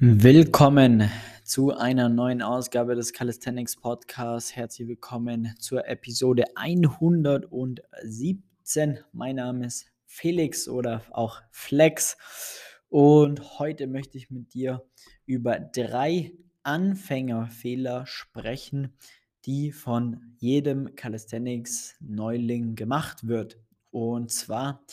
Willkommen zu einer neuen Ausgabe des Calisthenics Podcasts. Herzlich willkommen zur Episode 117. Mein Name ist Felix oder auch Flex und heute möchte ich mit dir über drei Anfängerfehler sprechen, die von jedem Calisthenics Neuling gemacht wird. Und zwar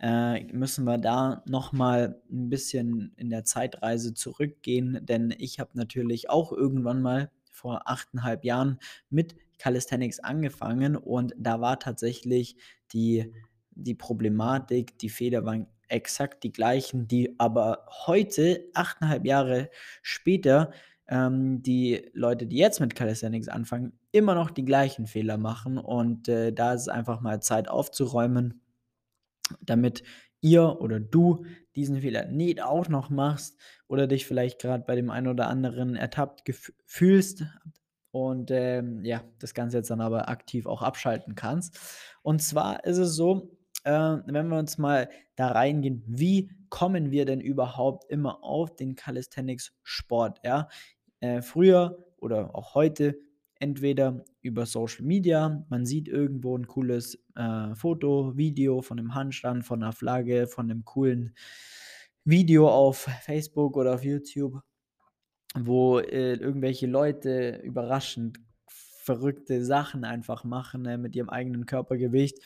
äh, müssen wir da nochmal ein bisschen in der Zeitreise zurückgehen, denn ich habe natürlich auch irgendwann mal vor achteinhalb Jahren mit Calisthenics angefangen und da war tatsächlich die, die Problematik, die Fehler waren exakt die gleichen, die aber heute, achteinhalb Jahre später, ähm, die Leute, die jetzt mit Calisthenics anfangen, immer noch die gleichen Fehler machen. Und äh, da ist es einfach mal Zeit aufzuräumen, damit ihr oder du diesen Fehler nicht auch noch machst oder dich vielleicht gerade bei dem einen oder anderen ertappt fühlst und ähm, ja, das Ganze jetzt dann aber aktiv auch abschalten kannst. Und zwar ist es so, äh, wenn wir uns mal da reingehen, wie kommen wir denn überhaupt immer auf den Calisthenics-Sport? Ja? Äh, früher oder auch heute entweder über Social Media, man sieht irgendwo ein cooles äh, Foto, Video von einem Handstand, von einer Flagge, von einem coolen Video auf Facebook oder auf YouTube, wo äh, irgendwelche Leute überraschend verrückte Sachen einfach machen äh, mit ihrem eigenen Körpergewicht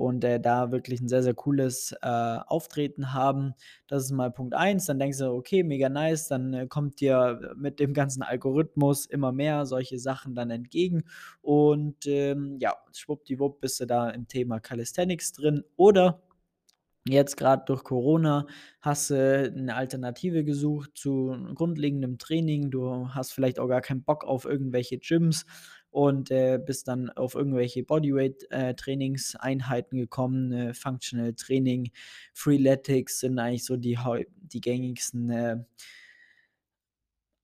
und äh, da wirklich ein sehr, sehr cooles äh, Auftreten haben. Das ist mal Punkt 1. Dann denkst du, okay, mega nice, dann äh, kommt dir mit dem ganzen Algorithmus immer mehr solche Sachen dann entgegen. Und ähm, ja, schwuppdiwupp bist du da im Thema Calisthenics drin. Oder Jetzt gerade durch Corona hast du eine Alternative gesucht zu grundlegendem Training. Du hast vielleicht auch gar keinen Bock auf irgendwelche Gyms und äh, bist dann auf irgendwelche Bodyweight-Trainingseinheiten äh, gekommen. Äh, Functional Training, Freeletics sind eigentlich so die, die gängigsten äh,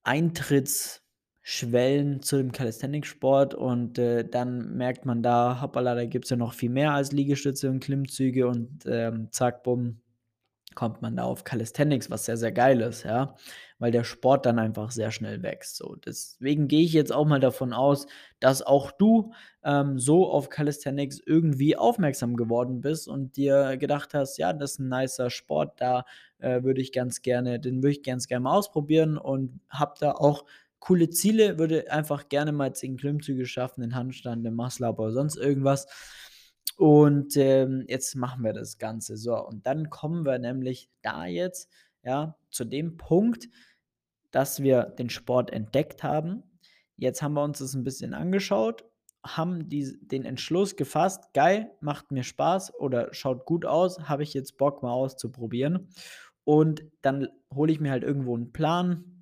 Eintritts- Schwellen zu dem Calisthenics-Sport und äh, dann merkt man da, hoppala, da gibt es ja noch viel mehr als Liegestütze und Klimmzüge und ähm, zack, bumm, kommt man da auf Calisthenics, was sehr, sehr geil ist, ja, weil der Sport dann einfach sehr schnell wächst. So, deswegen gehe ich jetzt auch mal davon aus, dass auch du ähm, so auf Calisthenics irgendwie aufmerksam geworden bist und dir gedacht hast, ja, das ist ein nicer Sport, da äh, würde ich ganz gerne, den würde ich ganz gerne mal ausprobieren und hab da auch coole Ziele, würde einfach gerne mal 10 Klimmzüge schaffen, den Handstand, den Muscle-Up oder sonst irgendwas. Und ähm, jetzt machen wir das Ganze. So, und dann kommen wir nämlich da jetzt, ja, zu dem Punkt, dass wir den Sport entdeckt haben. Jetzt haben wir uns das ein bisschen angeschaut, haben die, den Entschluss gefasst, geil, macht mir Spaß oder schaut gut aus, habe ich jetzt Bock mal auszuprobieren. Und dann hole ich mir halt irgendwo einen Plan,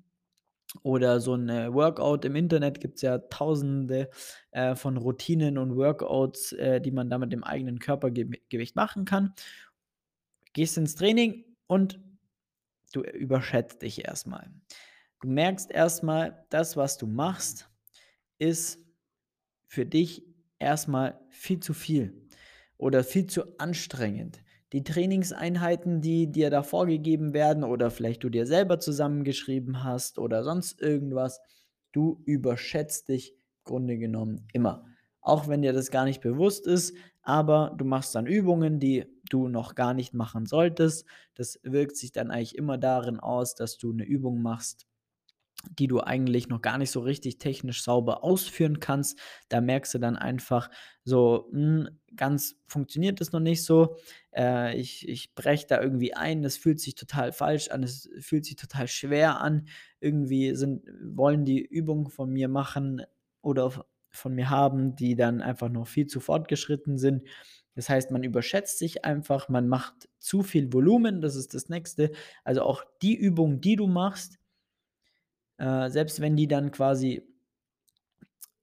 oder so ein äh, Workout im Internet gibt es ja tausende äh, von Routinen und Workouts, äh, die man da mit dem eigenen Körpergewicht machen kann. Gehst ins Training und du überschätzt dich erstmal. Du merkst erstmal, das, was du machst, ist für dich erstmal viel zu viel oder viel zu anstrengend die Trainingseinheiten, die dir da vorgegeben werden oder vielleicht du dir selber zusammengeschrieben hast oder sonst irgendwas, du überschätzt dich im Grunde genommen immer. Auch wenn dir das gar nicht bewusst ist, aber du machst dann Übungen, die du noch gar nicht machen solltest. Das wirkt sich dann eigentlich immer darin aus, dass du eine Übung machst, die du eigentlich noch gar nicht so richtig technisch sauber ausführen kannst. Da merkst du dann einfach so, mh, hm, ganz funktioniert das noch nicht so. Äh, ich ich breche da irgendwie ein, das fühlt sich total falsch an, es fühlt sich total schwer an. Irgendwie sind, wollen die Übungen von mir machen oder von mir haben, die dann einfach noch viel zu fortgeschritten sind. Das heißt, man überschätzt sich einfach, man macht zu viel Volumen, das ist das nächste. Also auch die Übung, die du machst, äh, selbst wenn die dann quasi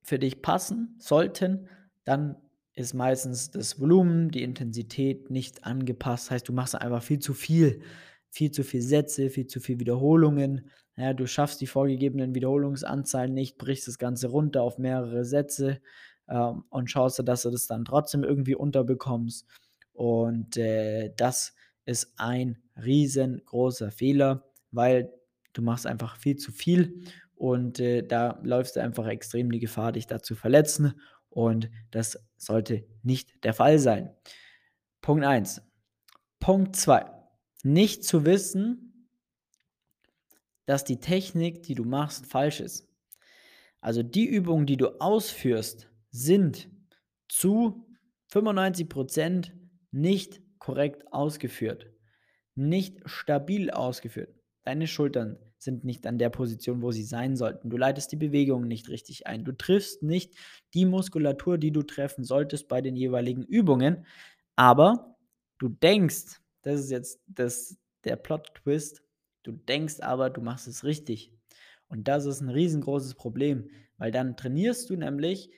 für dich passen sollten, dann ist meistens das Volumen, die Intensität nicht angepasst. Heißt, du machst einfach viel zu viel, viel zu viel Sätze, viel zu viel Wiederholungen. Ja, du schaffst die vorgegebenen Wiederholungsanzahlen nicht, brichst das Ganze runter auf mehrere Sätze ähm, und schaust dass du das dann trotzdem irgendwie unterbekommst. Und äh, das ist ein riesengroßer Fehler, weil Du machst einfach viel zu viel und, äh, da läufst du einfach extrem die Gefahr, dich da zu verletzen und das sollte nicht der Fall sein. Punkt 1. Punkt 2. Nicht zu wissen, dass die Technik, die du machst, falsch ist. Also die Übungen, die du ausführst, sind zu 95% nicht korrekt ausgeführt, nicht stabil ausgeführt. Deine Schultern sind nicht an der Position, wo sie sein sollten. Du leitest die Bewegungen nicht richtig ein. Du triffst nicht die Muskulatur, die du treffen solltest bei den jeweiligen Übungen. Aber du denkst, das ist jetzt das, der Plot-Twist, du denkst aber, du machst es richtig. Und das ist ein riesengroßes Problem, weil dann trainierst du nämlich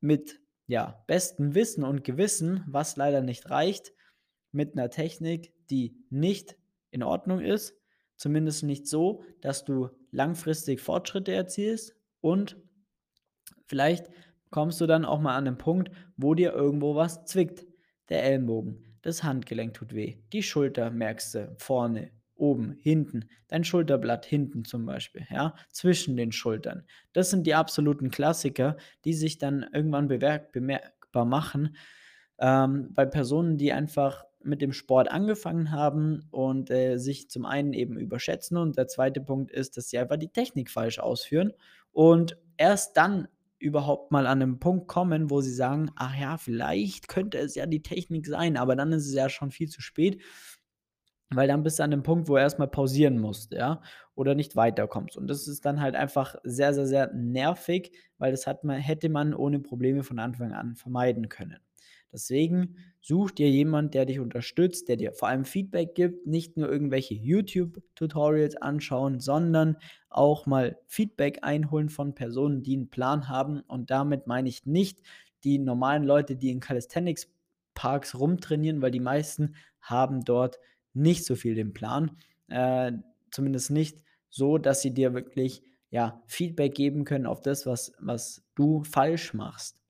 mit ja, bestem Wissen und Gewissen, was leider nicht reicht, mit einer Technik, die nicht in Ordnung ist, zumindest nicht so, dass du langfristig Fortschritte erzielst und vielleicht kommst du dann auch mal an den Punkt, wo dir irgendwo was zwickt. Der Ellenbogen, das Handgelenk tut weh, die Schulter merkst du vorne, oben, hinten, dein Schulterblatt hinten zum Beispiel, ja, zwischen den Schultern. Das sind die absoluten Klassiker, die sich dann irgendwann bemerkbar machen ähm, bei Personen, die einfach mit dem Sport angefangen haben und äh, sich zum einen eben überschätzen und der zweite Punkt ist, dass sie einfach die Technik falsch ausführen und erst dann überhaupt mal an einen Punkt kommen, wo sie sagen, ach ja, vielleicht könnte es ja die Technik sein, aber dann ist es ja schon viel zu spät weil dann bist du an dem Punkt, wo du erstmal pausieren musst, ja, oder nicht weiterkommst. Und das ist dann halt einfach sehr, sehr, sehr nervig, weil das hat man, hätte man ohne Probleme von Anfang an vermeiden können. Deswegen such dir jemand, der dich unterstützt, der dir vor allem Feedback gibt, nicht nur irgendwelche YouTube-Tutorials anschauen, sondern auch mal Feedback einholen von Personen, die einen Plan haben. Und damit meine ich nicht die normalen Leute, die in Calisthenics-Parks rumtrainieren, weil die meisten haben dort nicht so viel den Plan. Äh, zumindest nicht so, dass sie dir wirklich ja, Feedback geben können auf das, was, was du falsch machst.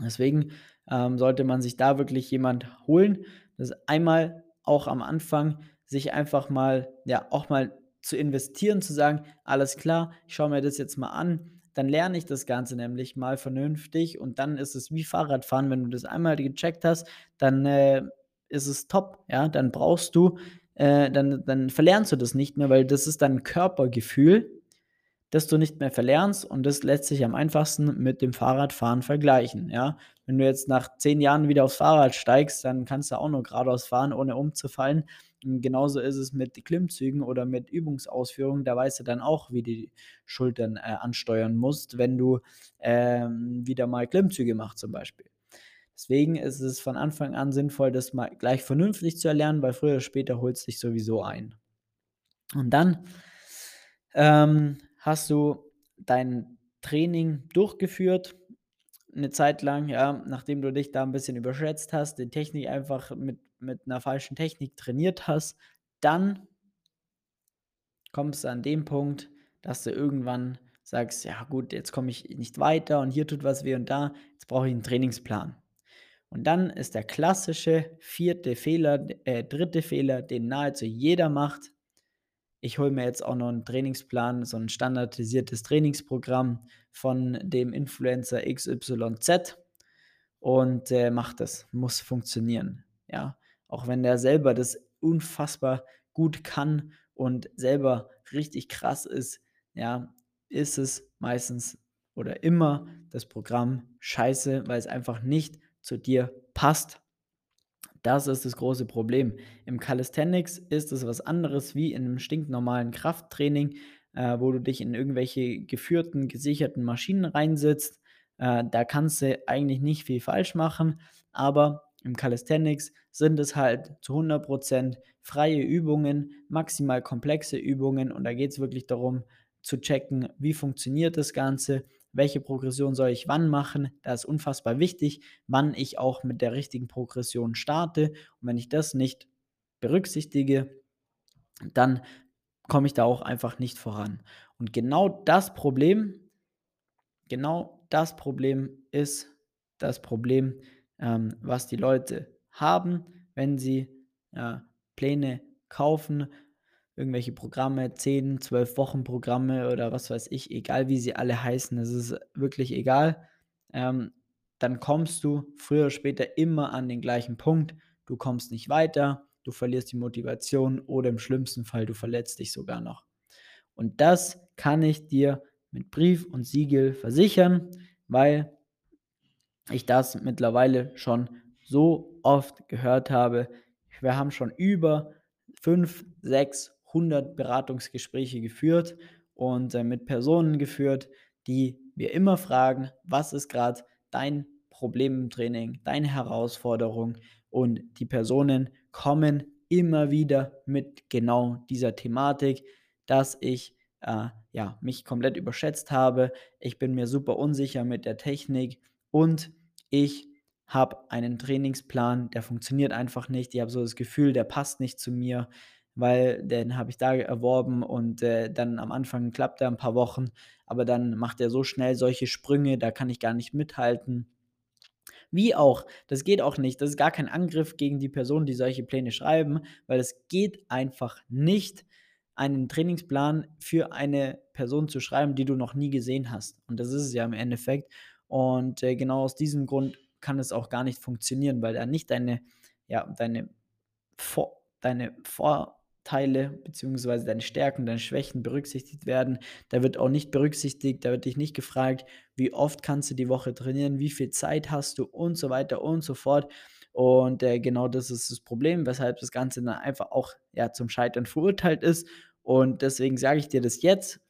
Deswegen ähm, sollte man sich da wirklich jemand holen, das einmal auch am Anfang sich einfach mal, ja, auch mal zu investieren, zu sagen, alles klar, ich schaue mir das jetzt mal an, dann lerne ich das Ganze nämlich mal vernünftig und dann ist es wie Fahrradfahren, wenn du das einmal gecheckt hast, dann äh, ist es top, ja, dann brauchst du, äh, dann, dann verlernst du das nicht mehr, weil das ist dein Körpergefühl, das du nicht mehr verlernst und das lässt sich am einfachsten mit dem Fahrradfahren vergleichen, ja. Wenn du jetzt nach zehn Jahren wieder aufs Fahrrad steigst, dann kannst du auch nur geradeaus fahren, ohne umzufallen. Und genauso ist es mit Klimmzügen oder mit Übungsausführungen. Da weißt du dann auch, wie du die Schultern äh, ansteuern musst, wenn du ähm, wieder mal Klimmzüge machst zum Beispiel. Deswegen ist es von Anfang an sinnvoll, das mal gleich vernünftig zu erlernen, weil früher oder später holt es dich sowieso ein. Und dann ähm, hast du dein Training durchgeführt, eine Zeit lang, ja, nachdem du dich da ein bisschen überschätzt hast, die Technik einfach mit, mit einer falschen Technik trainiert hast, dann kommst du an den Punkt, dass du irgendwann sagst, ja gut, jetzt komme ich nicht weiter und hier tut was weh und da, jetzt brauche ich einen Trainingsplan. Und dann ist der klassische vierte Fehler, äh, dritte Fehler, den nahezu jeder macht. Ich hole mir jetzt auch noch einen Trainingsplan, so ein standardisiertes Trainingsprogramm von dem Influencer XYZ und äh, macht das. Muss funktionieren. Ja, auch wenn der selber das unfassbar gut kann und selber richtig krass ist, ja, ist es meistens oder immer das Programm scheiße, weil es einfach nicht zu dir passt. Das ist das große Problem. Im Calisthenics ist es was anderes wie in einem stinknormalen Krafttraining, äh, wo du dich in irgendwelche geführten, gesicherten Maschinen reinsetzt. Äh, da kannst du eigentlich nicht viel falsch machen, aber im Calisthenics sind es halt zu 100% freie Übungen, maximal komplexe Übungen und da geht es wirklich darum zu checken, wie funktioniert das Ganze, welche Progression soll ich wann machen. Da ist unfassbar wichtig, wann ich auch mit der richtigen Progression starte. Und wenn ich das nicht berücksichtige, dann komme ich da auch einfach nicht voran. Und genau das Problem, genau das Problem ist das Problem, ähm, was die Leute haben, wenn sie äh, Pläne kaufen, irgendwelche Programme, 10, 12 Wochen-Programme oder was weiß ich, egal wie sie alle heißen, es ist wirklich egal. Ähm, dann kommst du früher oder später immer an den gleichen Punkt. Du kommst nicht weiter, du verlierst die Motivation oder im schlimmsten Fall, du verletzt dich sogar noch. Und das kann ich dir mit Brief und Siegel versichern, weil ich das mittlerweile schon so oft gehört habe. Wir haben schon über 5, 6, 100 Beratungsgespräche geführt und äh, mit Personen geführt, die wir immer fragen, was ist gerade dein Problem im Training, deine Herausforderung und die Personen kommen immer wieder mit genau dieser Thematik, dass ich äh, ja, mich komplett überschätzt habe. Ich bin mir super unsicher mit der Technik und ich habe einen Trainingsplan, der funktioniert einfach nicht. Ich habe so das Gefühl, der passt nicht zu mir, weil den habe ich da erworben und äh, dann am Anfang klappt er ein paar Wochen, aber dann macht er so schnell solche Sprünge, da kann ich gar nicht mithalten. Wie auch, das geht auch nicht. Das ist gar kein Angriff gegen die Personen, die solche Pläne schreiben, weil es geht einfach nicht, einen Trainingsplan für eine Person zu schreiben, die du noch nie gesehen hast. Und das ist es ja im Endeffekt. Und äh, genau aus diesem Grund kann es auch gar nicht funktionieren, weil da nicht deine, ja, deine, Vor deine Vorteile bzw. deine Stärken, deine Schwächen berücksichtigt werden. Da wird auch nicht berücksichtigt, da wird dich nicht gefragt, wie oft kannst du die Woche trainieren, wie viel Zeit hast du und so weiter und so fort. Und äh, genau das ist das Problem, weshalb das Ganze dann einfach auch ja, zum Scheitern verurteilt ist. Und deswegen sage ich dir das jetzt.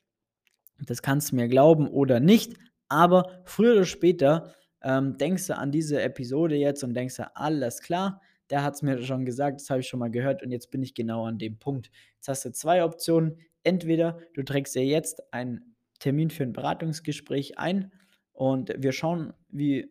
Das kannst du mir glauben oder nicht. Aber früher oder später ähm, denkst du an diese Episode jetzt und denkst du, alles klar, der hat es mir schon gesagt, das habe ich schon mal gehört und jetzt bin ich genau an dem Punkt. Jetzt hast du zwei Optionen. Entweder du trägst dir jetzt einen Termin für ein Beratungsgespräch ein und wir schauen, wie,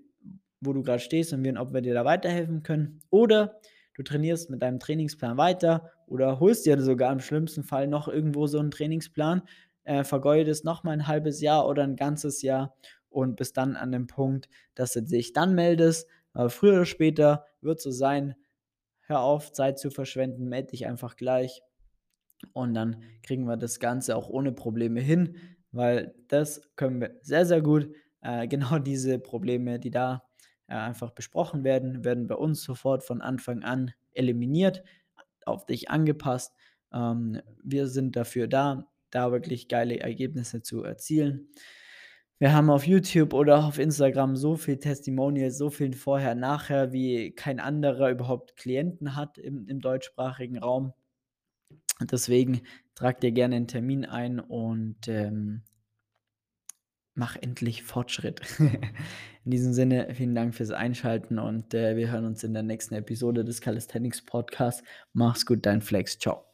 wo du gerade stehst und ob wir dir da weiterhelfen können. Oder du trainierst mit deinem Trainingsplan weiter oder holst dir sogar im schlimmsten Fall noch irgendwo so einen Trainingsplan äh, vergeudest mal ein halbes Jahr oder ein ganzes Jahr und bist dann an dem Punkt, dass du dich dann meldest. Aber früher oder später wird es so sein, hör auf, Zeit zu verschwenden, melde dich einfach gleich. Und dann kriegen wir das Ganze auch ohne Probleme hin, weil das können wir sehr, sehr gut. Äh, genau diese Probleme, die da äh, einfach besprochen werden, werden bei uns sofort von Anfang an eliminiert, auf dich angepasst. Ähm, wir sind dafür da, da wirklich geile Ergebnisse zu erzielen. Wir haben auf YouTube oder auf Instagram so viel Testimonials, so viel vorher, nachher, wie kein anderer überhaupt Klienten hat im, im deutschsprachigen Raum. Deswegen trag dir gerne einen Termin ein und ähm, mach endlich Fortschritt. in diesem Sinne, vielen Dank fürs Einschalten und äh, wir hören uns in der nächsten Episode des Calisthenics Podcasts. Mach's gut, dein Flex. Ciao.